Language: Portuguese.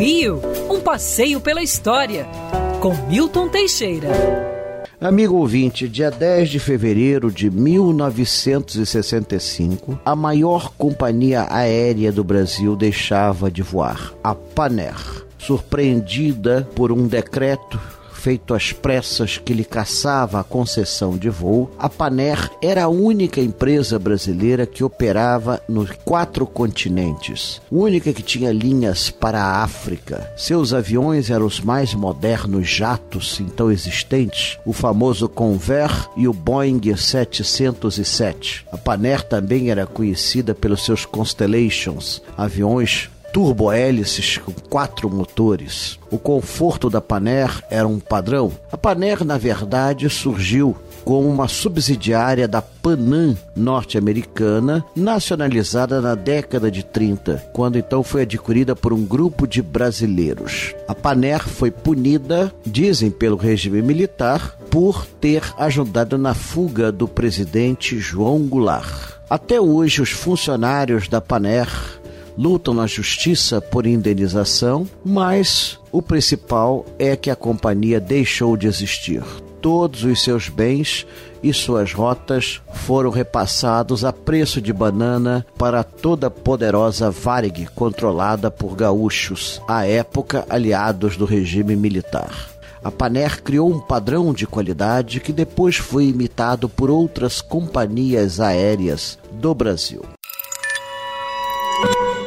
Rio, um passeio pela história, com Milton Teixeira. Amigo ouvinte, dia 10 de fevereiro de 1965, a maior companhia aérea do Brasil deixava de voar, a Paner. Surpreendida por um decreto feito às pressas que lhe caçava a concessão de voo, a Paner era a única empresa brasileira que operava nos quatro continentes, única que tinha linhas para a África. Seus aviões eram os mais modernos jatos então existentes, o famoso Convair e o Boeing 707. A Paner também era conhecida pelos seus Constellations, aviões turbohélices com quatro motores. O conforto da Paner era um padrão. A Paner, na verdade, surgiu como uma subsidiária da Panam norte-americana, nacionalizada na década de 30, quando então foi adquirida por um grupo de brasileiros. A Paner foi punida, dizem pelo regime militar, por ter ajudado na fuga do presidente João Goulart. Até hoje, os funcionários da Paner lutam na justiça por indenização, mas o principal é que a companhia deixou de existir. Todos os seus bens e suas rotas foram repassados a preço de banana para toda a poderosa Varig, controlada por gaúchos, à época aliados do regime militar. A Paner criou um padrão de qualidade que depois foi imitado por outras companhias aéreas do Brasil.